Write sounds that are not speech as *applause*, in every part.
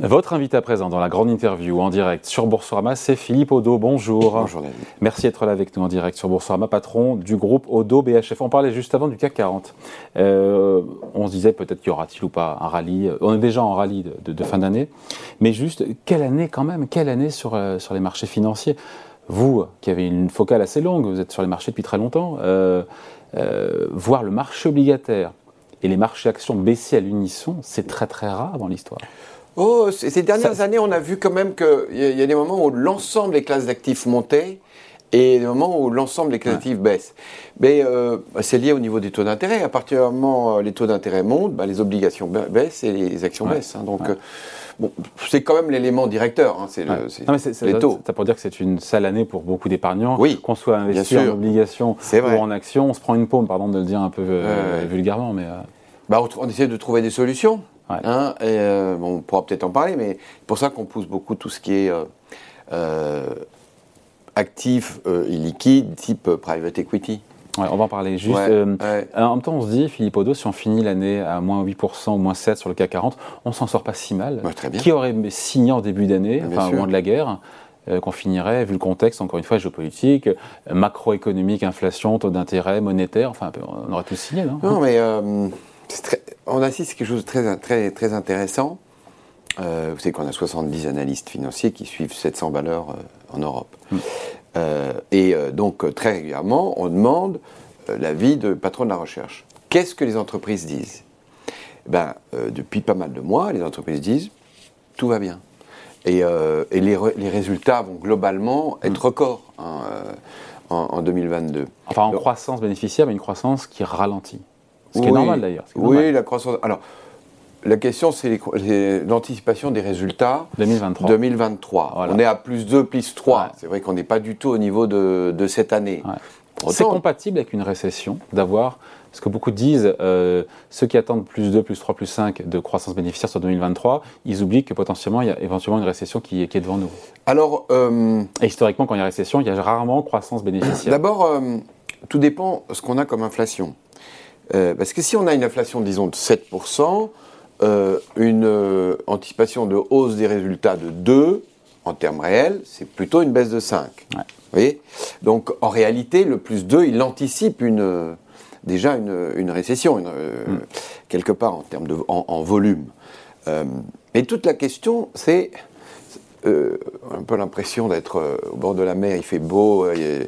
Votre invité à présent dans la grande interview en direct sur Boursorama, c'est Philippe Odo. Bonjour. Bonjour David. Merci d'être là avec nous en direct sur Boursorama, patron du groupe Odo BHF. On parlait juste avant du CAC 40. Euh, on se disait peut-être qu'il y aura-t-il ou pas un rallye. On est déjà en rallye de, fin d'année. Mais juste, quelle année quand même Quelle année sur, euh, sur les marchés financiers? Vous, qui avez une focale assez longue, vous êtes sur les marchés depuis très longtemps, euh, voir le marché obligataire et les marchés actions baisser à l'unisson, c'est très très rare dans l'histoire. Oh, ces dernières années, on a vu quand même qu'il y, a des moments où l'ensemble des classes d'actifs montaient et des moments où l'ensemble des classes d'actifs baissent. Mais euh, c'est lié au niveau des taux d'intérêt. À partir du moment où les taux d'intérêt montent, bah, les obligations baissent et les actions baissent. Hein. donc, euh, bon, c'est quand même l'élément directeur. Hein, c'est les taux. C'est pour dire que c'est une sale année pour beaucoup d'épargnants. Oui, qu'on soit investi en obligations ou en actions. On se prend une paume, pardon de le dire un peu euh, vulgairement. mais bah, on essaie de trouver des solutions. Hein, et, euh, on pourra peut-être en parler, mais c'est pour ça qu'on pousse beaucoup tout ce qui est euh, euh, actif et liquide, type private equity. on va en parler juste. en même temps, on se dit, Philippe Odo, si on finit l'année à moins 8% ou moins 7% sur le CAC 40, on s'en sort pas si mal. très bien. Qui aurait signé en début d'année, enfin au moment de la guerre qu'on finirait, vu le contexte, encore une fois, géopolitique, macroéconomique, inflation, taux d'intérêt, monétaire, enfin, on aurait tout signé, non? Non, mais on assiste à quelque chose de très, très, très intéressant. Euh, vous savez qu'on a 70 analystes financiers qui suivent 700 valeurs euh, en Europe. Hmm. Euh, et donc, très régulièrement, on demande l'avis de patron de la recherche. Qu'est-ce que les entreprises disent? Ben, Depuis pas mal de mois, les entreprises disent tout va bien. Et, les, résultats vont globalement être hmm. records hein, en, 2022. Enfin, en croissance bénéficiaire, mais une croissance qui ralentit. Ce qui est normal d'ailleurs. Oui, la croissance. Alors, la question, c'est l'anticipation des résultats 2023. 2023. On est à plus 2, plus 3. C'est vrai qu'on n'est pas du tout au niveau de, cette année. C'est compatible avec une récession d'avoir ce que beaucoup disent, euh, ceux qui attendent plus 2, plus 3, plus 5 de croissance bénéficiaire sur 2023, ils oublient que potentiellement il y a éventuellement une récession qui, est devant nous. Alors, euh, historiquement, quand il y a récession, il y a rarement croissance bénéficiaire. D'abord, euh, tout dépend de ce qu'on a comme inflation. Euh, parce que si on a une inflation, disons, de 7%, euh, une euh, anticipation de hausse des résultats de 2, en termes réels, c'est plutôt une baisse de 5. Vous voyez? Donc, en réalité, le plus 2, il anticipe une, déjà une, récession, mm. quelque part, en termes de en, volume. et toute la question, c'est euh, un peu l'impression d'être euh, au bord de la mer, il fait beau euh,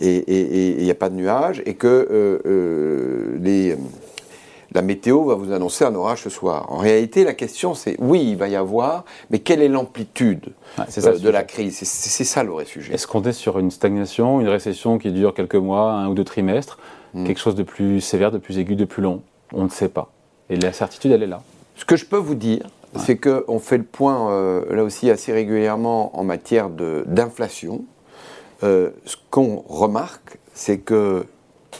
et il n'y a pas de nuages, et que les, la météo va vous annoncer un orage ce soir. En réalité, la question c'est oui, il va y avoir, mais quelle est l'amplitude de la crise? C'est ça le vrai sujet. Est-ce qu'on est sur une stagnation, une récession qui dure quelques mois, un ou deux trimestres, hmm. quelque chose de plus sévère, de plus aigu, de plus long? On ne sait pas. Et la certitude, elle est là. Ce que je peux vous dire, c'est qu'on fait le point euh, là aussi assez régulièrement en matière d'inflation. Euh, ce qu'on remarque, c'est que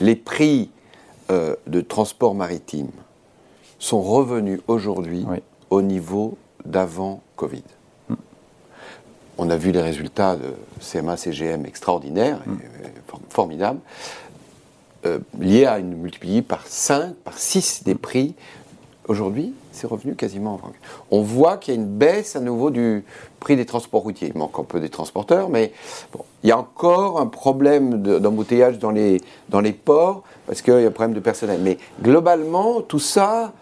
les prix euh, de transport maritime sont revenus aujourd'hui au niveau d'avant Covid. Hmm. On a vu les résultats de CMA, CGM extraordinaires, hmm. formidables, liés à une multipliée par 5, par 6 des prix Aujourd'hui, c'est revenu quasiment en On voit qu'il y a une baisse à nouveau du prix des transports routiers. Il manque un peu des transporteurs, mais il y a encore un problème d'embouteillage dans les, dans les ports parce qu'il y a un problème de personnel. Mais globalement, tout ça,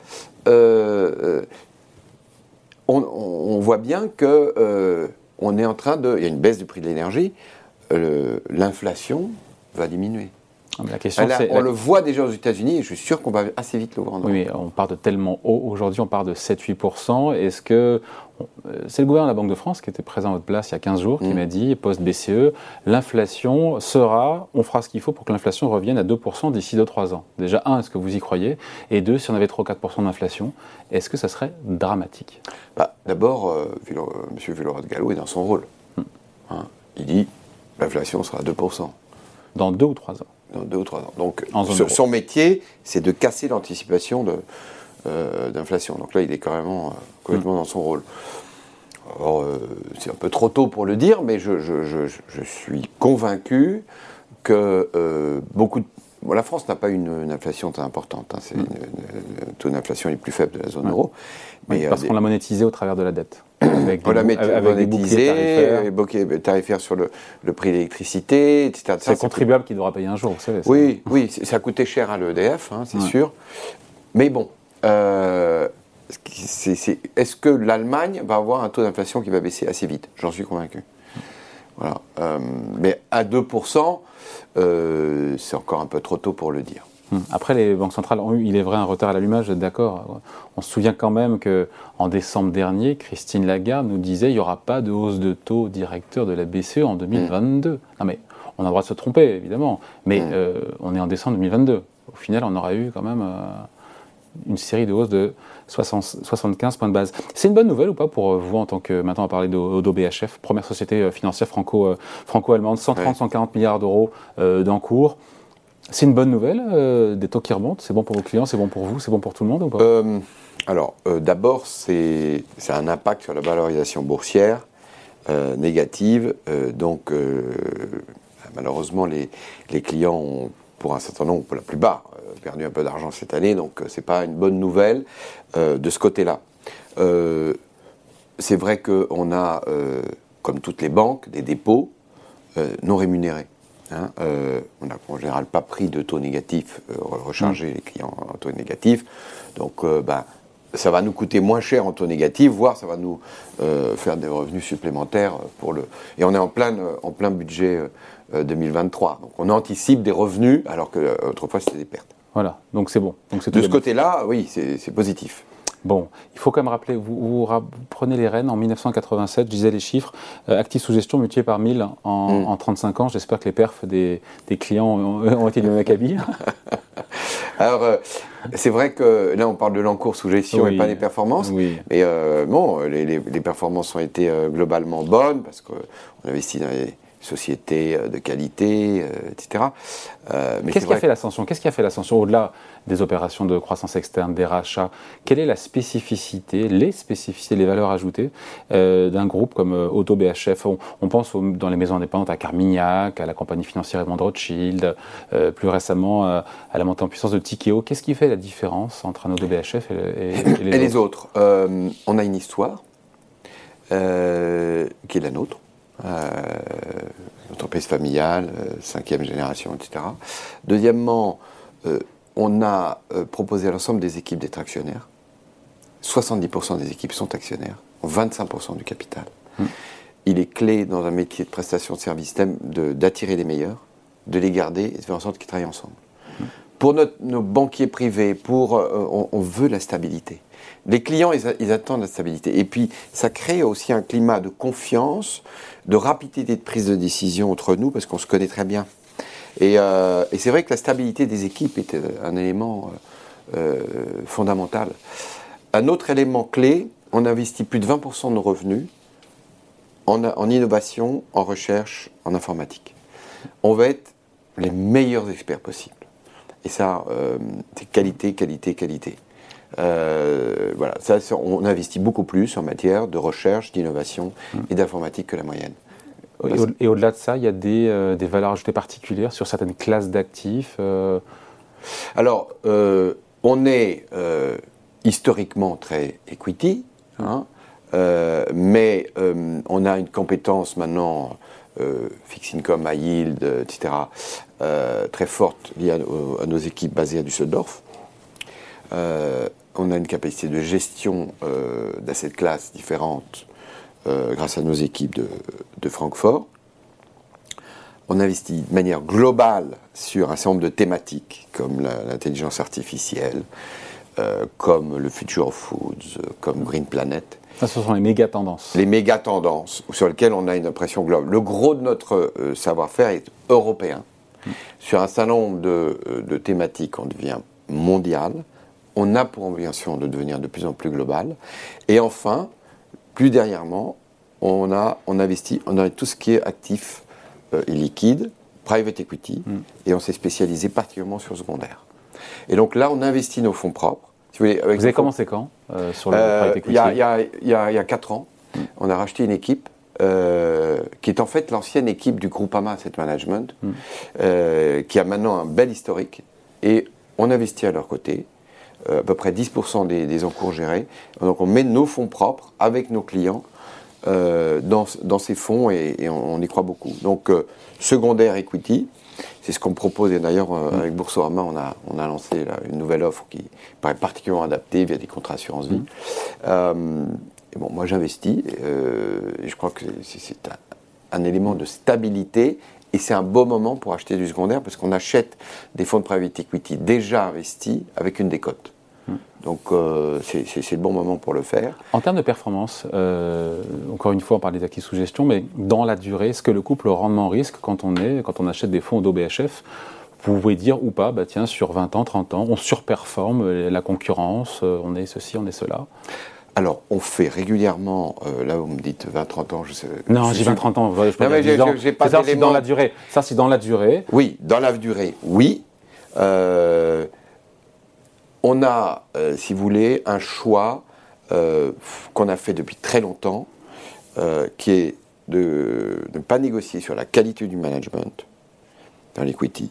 euh, euh, on, voit bien que euh, est en train de. Il y a une baisse du prix de l'énergie. L'inflation va diminuer. Ah, on le voit déjà aux États-Unis et je suis sûr qu'on va assez vite le voir Oui, mais on part de tellement haut. Aujourd'hui, on part de 7-8%. Est-ce que. Euh, c'est le gouverneur de la Banque de France qui était présent à votre place il y a 15 jours qui mm. m'a dit, post-BCE, l'inflation sera. On fera ce qu'il faut pour que l'inflation revienne à 2% d'ici 2-3 ans. Déjà, un, est-ce que vous y croyez? Et deux, si on avait 3-4% d'inflation, est-ce que ça serait dramatique? Bah, D'abord, euh, M. de Gallo est dans son rôle. Mm. Hein, il dit l'inflation sera à 2%. Dans 2 ou 3 ans deux ou trois ans. Donc, son métier, c'est de casser l'anticipation euh, d'inflation. Donc là, il est carrément, euh, complètement dans son rôle. Euh, c'est un peu trop tôt pour le dire, mais je, suis convaincu que beaucoup la France n'a pas une, inflation très importante. Hein. c'est mm. le taux d'inflation est plus faible de la zone euro. Mais, parce qu'on l'a monétisé au travers de la dette. *coughs* on l'a monétisé, tarifaires. tarifaire sur le, prix de l'électricité, etc. C'est le contribuable qui devra payer un jour, vous savez. Oui, oui, ça a coûté cher à l'EDF, hein, c'est sûr. Mais bon, euh, est-ce que l'Allemagne va avoir un taux d'inflation qui va baisser assez vite? J'en suis convaincu. Voilà. Euh, mais à 2%, euh, c'est encore un peu trop tôt pour le dire. Hmm. Après, les banques centrales ont eu, il est vrai, un retard à l'allumage, d'accord? On se souvient quand même qu'en décembre dernier, Christine Lagarde nous disait qu'il n'y aura pas de hausse de taux directeur de la BCE en 2022. Hmm. Non mais, on a le droit de se tromper, évidemment, mais hmm. euh, on est en décembre 2022. Au final, on aura eu quand même une série de hausses de 75 points de base. C'est une bonne nouvelle ou pas pour vous en tant que, maintenant on va parler d'Odo BHF, première société euh, financière franco, euh, franco-allemande, 130-140 milliards d'euros euh, d'encours. C'est une bonne nouvelle, des taux qui remontent, c'est bon pour vos clients, c'est bon pour vous, c'est bon pour tout le monde ou pas? Alors d'abord c'est un impact sur la valorisation boursière négative, donc malheureusement les, les clients ont pour un certain nombre, pour la plupart, perdu un peu d'argent cette année, donc ce n'est pas une bonne nouvelle. Euh, de ce côté-là. Euh, c'est vrai qu'on a, euh, comme toutes les banques, des dépôts non rémunérés. Hein. on n'a en général pas pris de taux négatifs, recharger mm. les clients en taux négatif. Donc, ben, ça va nous coûter moins cher en taux négatif, voire ça va nous faire des revenus supplémentaires pour le. Et on est en plein, en plein budget 2023. Donc on anticipe des revenus alors que autrefois c'était des pertes. Voilà, donc c'est bon. Donc de ce côté-là, oui, c'est positif. Bon, il faut quand même rappeler, vous, prenez les rênes en 1987, je disais les chiffres, euh, actifs sous gestion multipliés par 1000 en, 35 mm. ans. J'espère que les perfs des, clients ont, été du même acabit. *laughs* Alors, euh, c'est vrai que là, on parle de l'encours sous gestion et pas des performances. Mais euh, bon, les, les, performances ont été globalement bonnes parce qu'on investit dans les sociétés euh, de qualité, euh, etc. Euh, Qu'est-ce qui a fait l'ascension? Qu'est-ce qui a fait l'ascension au-delà des opérations de croissance externe, des rachats? Quelle est la spécificité, les spécificités, les valeurs ajoutées d'un groupe comme Auto BHF on, pense dans les maisons indépendantes à Carmignac, à la compagnie financière Edmond Rothschild, plus récemment à la montée en puissance de Tikeo. Qu'est-ce qui fait la différence entre un Auto BHF et, les, autres, On a une histoire qui est la nôtre entreprise familiale, euh, cinquième génération, etc. Deuxièmement, euh, on a proposé à l'ensemble des équipes d'être actionnaires. 70% des équipes sont actionnaires, ont 25% du capital. Hmm. Il est clé dans un métier de prestation de service d'attirer les meilleurs, de les garder et de faire en sorte qu'ils travaillent ensemble. Hmm. Pour nos banquiers privés, pour, on, veut la stabilité. Les clients, ils, attendent la stabilité. Et puis, ça crée aussi un climat de confiance, de rapidité de prise de décision entre nous, parce qu'on se connaît très bien. Et, euh, c'est vrai que la stabilité des équipes est euh, un élément euh, fondamental. Un autre élément clé, on investit plus de 20% de nos revenus en, innovation, en recherche, en informatique. On va être les meilleurs experts possibles. Et ça, c'est qualité, qualité, qualité. Euh, voilà, ça, on investit beaucoup plus en matière de recherche, d'innovation hmm. et d'informatique que la moyenne. Et, au, delà de ça, il y a des, euh, des, valeurs ajoutées particulières sur certaines classes d'actifs euh Alors, on est historiquement très equity, hein, mais on a une compétence maintenant, fixed income, high yield, etc., très forte liée à, nos équipes basées à Düsseldorf on a une capacité de gestion euh, d'assets de classe différentes euh, grâce à nos équipes de, Francfort. On investit de manière globale sur un certain nombre de thématiques comme l'intelligence artificielle, euh, comme le future of foods, comme Green Planet. Ça, ce sont les méga tendances. Les méga tendances sur lesquelles on a une impression globale. Le gros de notre savoir-faire est européen. Hmm. Sur un certain nombre de, de thématiques, on devient mondial on a pour ambition de devenir de plus en plus global. Et enfin, plus derrièrement, on a on investit on a tout ce qui est actif euh, et liquide, private equity, mm. et on s'est spécialisé particulièrement sur le secondaire. Et donc là, on investit nos fonds propres. vous, avez commencé quand euh, sur le euh, private equity Il y, a 4 ans, mm. on a racheté une équipe qui est en fait l'ancienne équipe du groupe AMA Asset Management, qui a maintenant un bel historique. Et on investit à leur côté, à peu près 10% des, encours gérés. Donc on met nos fonds propres avec nos clients dans, ces fonds et, on, y croit beaucoup. Donc secondaire equity, c'est ce qu'on propose. Et d'ailleurs, euh, mm. avec Boursorama, on a, on a lancé une nouvelle offre qui paraît particulièrement adaptée via des contrats assurance vie. Mm. Euh, et bon, moi, j'investis. Euh, et je crois que c'est un, élément de stabilité. Et c'est un beau moment pour acheter du secondaire parce qu'on achète des fonds de private equity déjà investis avec une décote. Donc euh, c'est le bon moment pour le faire. En termes de performance, euh, encore une fois on parle des acquis sous gestion, mais dans la durée, est-ce que le couple rendement risque quand on, est, quand on achète des fonds d'OBHF vous pouvez dire ou pas, bah tiens, sur 20 ans, 30 ans, on surperforme euh, la concurrence, on est ceci, on est cela? Alors, on fait régulièrement, là vous me dites 20-30 ans, je sais. Non, j'ai 20-30 ans, je peux non, j'ai pas ça, c'est dans la durée. Ça, c'est dans la durée. Oui, dans la durée, oui. Euh, on a, euh, si vous voulez, un choix euh, qu'on a fait depuis très longtemps, euh, qui est de, ne pas négocier sur la qualité du management dans l'equity,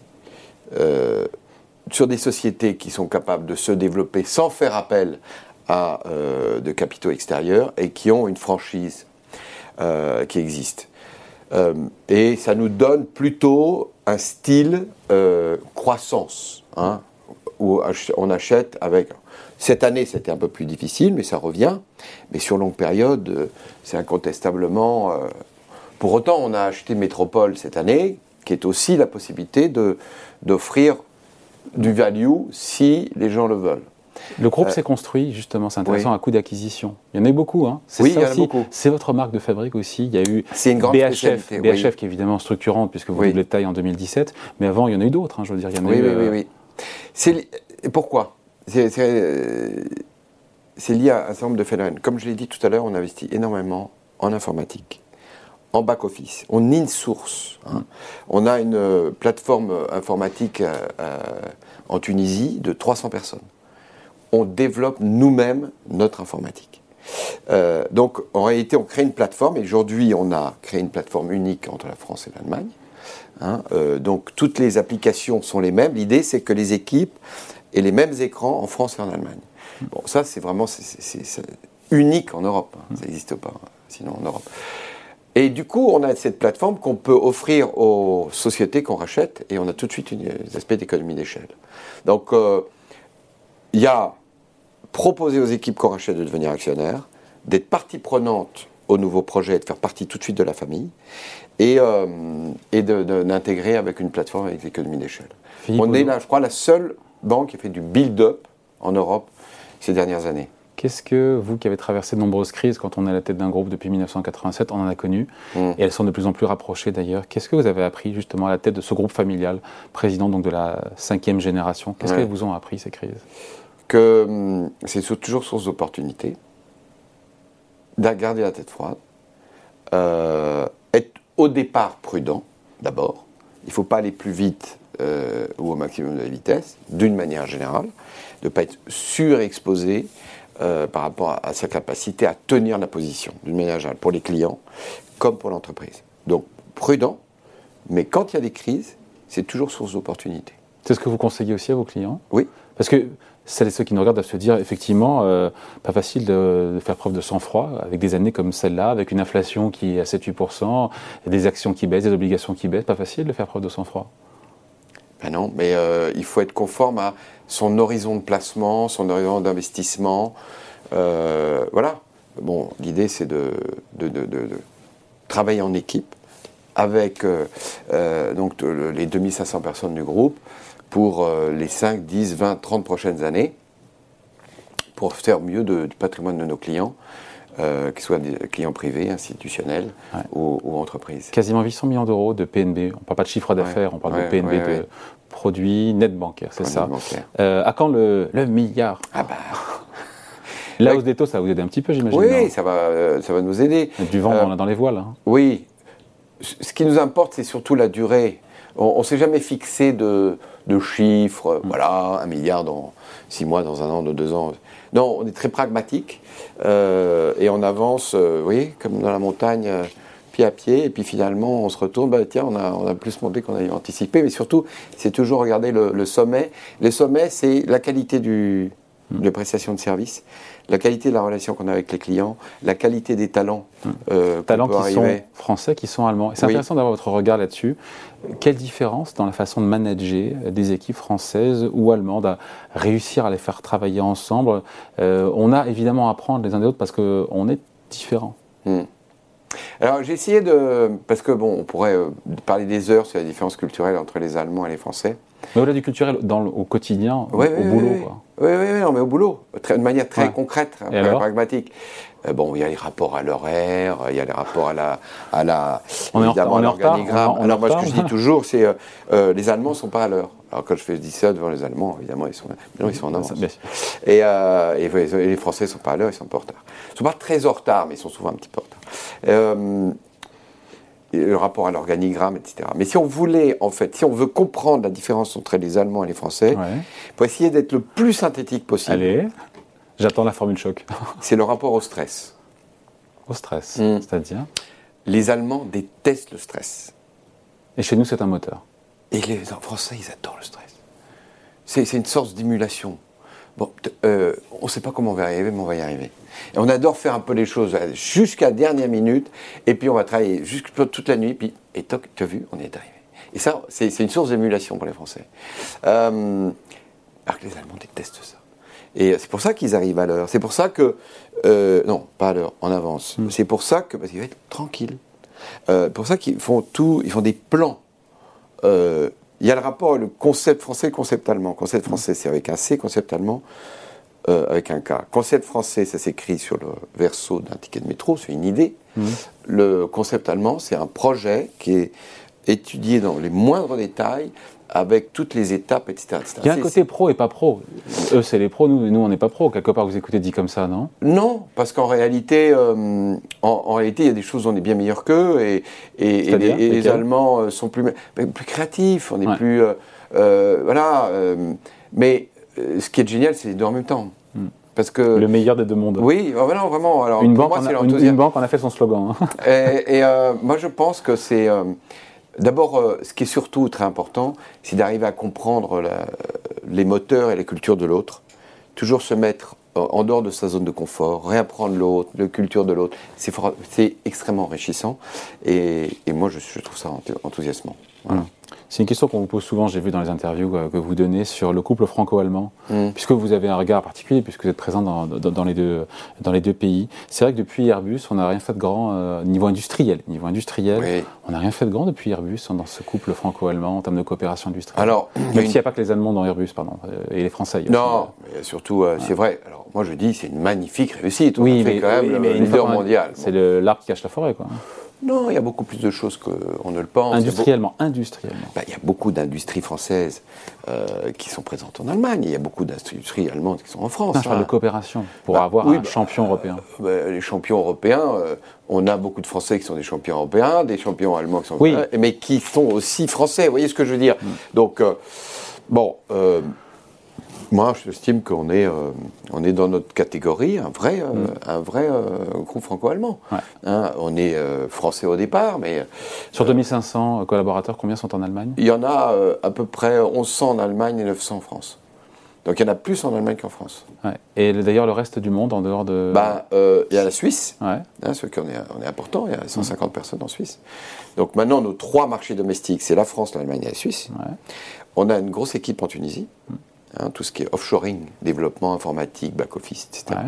sur des sociétés qui sont capables de se développer sans faire appel à de capitaux extérieurs et qui ont une franchise qui existe. et ça nous donne plutôt un style croissance. Hein, où on achète avec. Cette année, c'était un peu plus difficile, mais ça revient. Mais sur longue période, euh, c'est incontestablement. Euh, pour autant, on a acheté Métropole cette année, qui est aussi la possibilité d'offrir du value si les gens le veulent. Le groupe euh, s'est construit, justement, c'est intéressant, à coup d'acquisition. Il y en a eu beaucoup. Hein. Oui, il y en a beaucoup. C'est votre marque de fabrique aussi. Il y a eu une grande BHF, BHF qui est évidemment structurante, puisque vous doublez de taille en 2017. Mais avant, il y en a eu d'autres, hein, je veux dire. Il y en a oui, eu, oui, oui, c'est pourquoi C'est lié à un certain nombre de phénomènes. Comme je l'ai dit tout à l'heure, on investit énormément en informatique, en back-office. On in-source. Hein. On a une plateforme informatique euh, euh, en Tunisie de 300 personnes. On développe nous-mêmes notre informatique. Euh, donc, en réalité, on crée une plateforme. Et aujourd'hui, on a créé une plateforme unique entre la France et l'Allemagne. Hein, euh, donc toutes les applications sont les mêmes. L'idée, c'est que les équipes aient les mêmes écrans en France et en Allemagne. Bon, ça, c'est vraiment unique en Europe. Hein. Ça n'existe pas, sinon en Europe. Et du coup, on a cette plateforme qu'on peut offrir aux sociétés qu'on rachète et on a tout de suite une, aspect d'économie d'échelle. Donc, euh, il y a proposer aux équipes qu'on rachète de devenir actionnaires, d'être partie prenante au nouveau projet et de faire partie tout de suite de la famille et, euh, et d'intégrer avec une plateforme avec l'économie d'échelle. On est là, je crois, la seule banque qui a fait du build-up en Europe ces dernières années. Qu'est-ce que vous qui avez traversé de nombreuses crises quand on est à la tête d'un groupe depuis 1987, on en a connu, mm. et elles sont de plus en plus rapprochées d'ailleurs. Qu'est-ce que vous avez appris justement à la tête de ce groupe familial, président donc de la cinquième génération? Qu'est-ce qu'elles vous ont appris ces crises? Que hum, c'est toujours source d'opportunités, de garder la tête froide, euh, être au départ prudent, d'abord. Il ne faut pas aller plus vite euh, ou au maximum de la vitesse, d'une manière générale, de ne pas être surexposé euh, par rapport à, sa capacité à tenir la position, d'une manière générale, pour les clients comme pour l'entreprise. Donc prudent, mais quand il y a des crises, c'est toujours source d'opportunité. C'est ce que vous conseillez aussi à vos clients? Oui. Parce que celles et ceux qui nous regardent doivent se dire effectivement, euh, pas facile de, faire preuve de sang-froid avec des années comme celle-là, avec une inflation qui est à 7-8%, des actions qui baissent, des obligations qui baissent, pas facile de faire preuve de sang-froid. Ben non, mais euh, il faut être conforme à son horizon de placement, son horizon d'investissement. Euh, voilà. Bon, l'idée c'est de, travailler en équipe avec donc les 2500 personnes du groupe pour euh, les 5, 10, 20, 30 prochaines années, pour faire mieux du patrimoine de nos clients, euh, qu'ils soient des clients privés, institutionnels ou, entreprises. Quasiment 800 millions d'euros de PNB. On ne parle pas de chiffre d'affaires, on parle de PNB de produits net bancaires, c'est ça. Euh, à quand le, milliard? Ah bah. La hausse des taux, ça va vous aider un petit peu, j'imagine. Oui, ça va, ça va nous aider. Du vent dans les voiles. Hein. Oui. Ce qui nous importe, c'est surtout la durée. On ne s'est jamais fixé de, de chiffres, mm. voilà, un milliard dans six mois, dans un an, dans deux ans. Non, on est très pragmatique euh, et on avance, euh, vous voyez, comme dans la montagne, euh, pied à pied, et puis finalement on se retourne, bah, tiens, on a, on a plus monté qu'on avait anticipé, mais surtout, c'est toujours regarder le, sommet. Le sommet, c'est la qualité du. De prestation de service, la qualité de la relation qu'on a avec les clients, la qualité des talents. Hmm. Euh, talents qui sont français, qui sont allemands. C'est intéressant d'avoir votre regard là-dessus. Quelle différence dans la façon de manager des équipes françaises ou allemandes, à réussir à les faire travailler ensemble? Euh, On a évidemment à apprendre les uns des autres parce qu'on est différents. Hmm. Alors j'ai essayé de... Parce que bon, on pourrait euh, parler des heures sur la différence culturelle entre les Allemands et les Français. Mais au-delà du culturel, dans au quotidien, au, boulot. Oui, oui, oui, non, mais au boulot, de manière très concrète, très pragmatique. Euh, bon, il y a les rapports à l'horaire, il y a les rapports à la, à la on évidemment, à l'organigramme. Alors moi, ce que je dis toujours, c'est euh, euh, les Allemands ne sont pas à l'heure. Alors quand je fais, dis ça devant les Allemands, évidemment, ils sont, non, ils sont en avance. Et, et, les Français ne sont pas à l'heure, ils sont en retard. Ils ne sont pas très en retard, mais ils sont souvent un petit peu en retard le rapport à l'organigramme, etc. Mais si on voulait, en fait, si on veut comprendre la différence entre les Allemands et les Français, il faut essayer d'être le plus synthétique possible. Allez, j'attends la formule choc. *laughs* C'est le rapport au stress. Au stress, hmm. c'est-à-dire Les Allemands détestent le stress. Et chez nous, c'est un moteur. Et les Français, ils adorent le stress. C'est une source d'émulation. Bon, euh, on ne sait pas comment on va y arriver, mais on va y arriver. Et on adore faire un peu les choses jusqu'à la dernière minute, et puis on va travailler jusqu'à toute la nuit, puis, et toc, tu as vu, on est arrivé. Et ça, c'est une source d'émulation pour les Français. Euh, alors que les Allemands détestent ça. Et c'est pour ça qu'ils arrivent à l'heure. C'est pour ça que. Euh, non, pas à l'heure, en avance. Hmm. C'est pour ça que. Parce qu'ils vont être tranquilles. Euh, pour ça qu'ils font tout. Ils font des plans. Euh, il y a le rapport, le concept français, le concept allemand. Concept français, c'est avec un C, concept allemand, euh, avec un K. Concept français, ça s'écrit sur le verso d'un ticket de métro, c'est une idée. Mmh. Le concept allemand, c'est un projet qui est étudié dans les moindres détails, avec toutes les étapes, etc. Il y a un côté pro et pas pro. Eux, c'est les pros, nous, nous on n'est pas pro. Quelque part, vous écoutez dit comme ça, non? Non, parce qu'en réalité, euh, en, réalité, il y a des choses où on est bien meilleur qu'eux, et, et, les, Allemands euh, sont plus, plus créatifs, on est plus... Euh, voilà, mais ce qui est génial, c'est les deux en même temps. Hmm. Parce que, le meilleur des deux mondes. Oui, vraiment, vraiment. Alors, une, banque moi, a, une, une, banque en a fait son slogan. Hein. *laughs* et, et moi, je pense que c'est D'abord, euh, ce qui est surtout très important, c'est d'arriver à comprendre les moteurs et les cultures de l'autre. Toujours se mettre en dehors de sa zone de confort, réapprendre l'autre, la culture de l'autre. C'est extrêmement enrichissant. Et, moi, je, trouve ça enthousiasmant. Voilà. C'est une question qu'on vous pose souvent, j'ai vu dans les interviews euh, que vous donnez sur le couple franco-allemand, mm. puisque vous avez un regard particulier, puisque vous êtes présent dans, dans, les, deux, dans les deux pays. C'est vrai que depuis Airbus, on n'a rien fait de grand euh, niveau industriel. Niveau industriel, on n'a rien fait de grand depuis Airbus hein, dans ce couple franco-allemand en termes de coopération industrielle. Alors, Même s'il n'y a pas que les Allemands dans Airbus, pardon, euh, et les Français. Non, mais surtout, c'est vrai. Alors, moi, je dis, c'est une magnifique réussite. On oui, fait quand même oui, mais leader mondial. C'est l'arbre qui cache la forêt, quoi. Non, il y a beaucoup plus de choses qu'on ne le pense. Industriellement, industriellement. Bah, il y a beaucoup d'industries françaises euh, qui sont présentes en Allemagne. Il y a beaucoup d'industries allemandes qui sont en France. Non, je parle de coopération pour bah, avoir un bah, champion européen. Euh, les champions européens, euh, on a beaucoup de Français qui sont des champions européens, des champions allemands qui sont oui. mais qui sont aussi français. Vous voyez ce que je veux dire mm. Donc, bon moi, j'estime qu'on est, euh, on est dans notre catégorie un vrai, euh, mm. un vrai euh, groupe franco-allemand. Hein, on est français au départ, mais... Sur 2500 collaborateurs, combien sont en Allemagne? Il y en a à peu près 1100 en Allemagne et 900 en France. Donc il y en a plus en Allemagne qu'en France. Et d'ailleurs, le reste du monde, en dehors de. Bah, il y a la Suisse, hein, ce qui est, on est important, il y a 150 mm. personnes en Suisse. Donc maintenant, nos trois marchés domestiques, c'est la France, l'Allemagne et la Suisse. On a une grosse équipe en Tunisie. Mm. Hein, tout ce qui est offshoring, développement informatique, back-office, etc.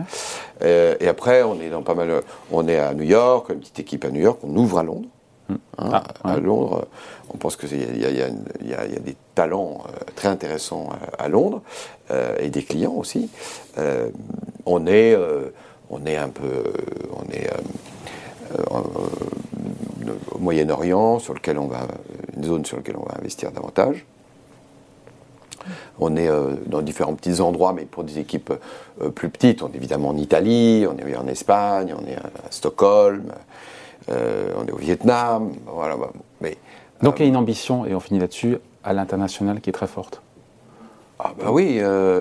Euh, et après, on est dans pas mal. On est à New York, une petite équipe à New York, on ouvre à Londres. Hmm. Hein, ah, à Londres, on pense qu'il y, y, y, a des talents euh, très intéressants à, Londres euh, et des clients aussi. on est, on est un peu, on est au Moyen-Orient, sur lequel on va, une zone sur laquelle on va investir davantage. On est euh, dans différents petits endroits, mais pour des équipes euh, plus petites. On est évidemment en Italie, on est en Espagne, on est à Stockholm, euh, on est au Vietnam. Voilà, mais, Donc il y a une ambition, et on finit là-dessus, à l'international qui est très forte. Ah bah oui,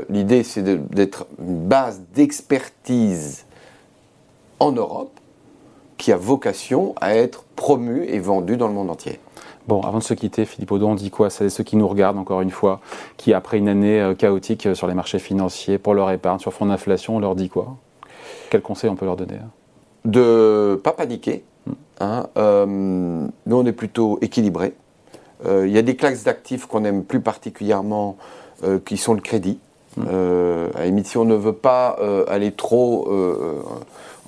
l'idée c'est d'être une base d'expertise en Europe qui a vocation à être promu et vendu dans le monde entier. Bon, avant de se quitter, Philippe Audon, on dit quoi? C'est ceux qui nous regardent, encore une fois, qui, après une année euh, chaotique euh, sur les marchés financiers, pour leur épargne, sur fonds d'inflation, on leur dit quoi? Quel conseil on peut leur donner De pas paniquer. Hmm. Hein, euh, nous, on est plutôt équilibrés. Il y a des classes d'actifs qu'on aime plus particulièrement, qui sont le crédit. Hmm. à la limite, si on ne veut pas aller trop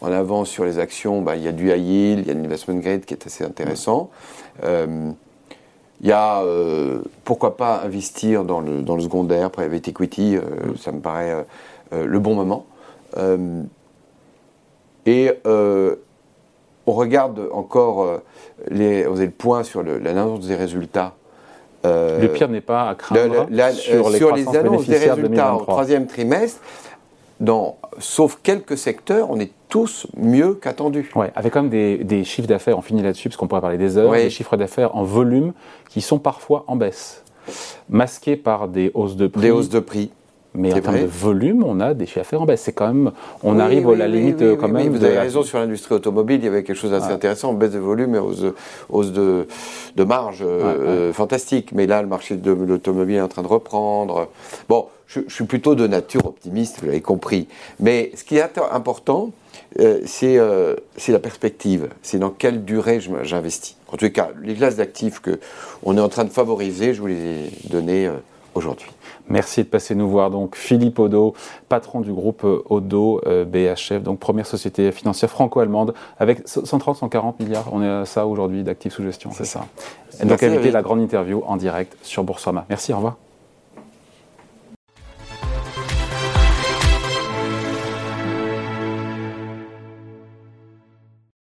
en avant sur les actions, bah, il y a du high yield, il y a l'investment grade qui est assez intéressant. Il y a, euh, pourquoi pas, investir dans le, dans le secondaire, private equity, euh, mm. ça me paraît euh, le bon moment. et on regarde encore, les, on faisait le point sur l'annonce des résultats. le pire n'est pas à craindre sur, les, sur les annonces des résultats au troisième trimestre sauf quelques secteurs, on est tous mieux qu'attendus. Ouais, avec quand même des, chiffres d'affaires, on finit là-dessus parce qu'on pourrait parler des heures, des chiffres d'affaires en volume qui sont parfois en baisse, masqués par des hausses de prix. Des hausses de prix. Mais en termes de volume, on a des chiffres d'affaires en baisse. C'est quand même, on arrive à la limite quand même. vous avez raison sur l'industrie automobile. Il y avait quelque chose d'assez intéressant, baisse de volume et hausse de, de, marge euh, fantastique. Mais là, le marché de l'automobile est en train de reprendre. Bon, je, suis plutôt de nature optimiste, vous l'avez compris. Mais ce qui est important, euh, euh, c'est la perspective. C'est dans quelle durée j'investis. En les cas, les classes d'actifs qu'on est en train de favoriser, je vous les ai données aujourd'hui. Merci de passer nous voir. Donc Philippe Odo, patron du groupe euh, Odo euh, BHF, donc première société financière franco-allemande avec 130, 140 milliards. On est à ça aujourd'hui d'actifs sous gestion, c'est ça. Et donc invité la grande interview en direct sur Boursorama. Merci, au revoir.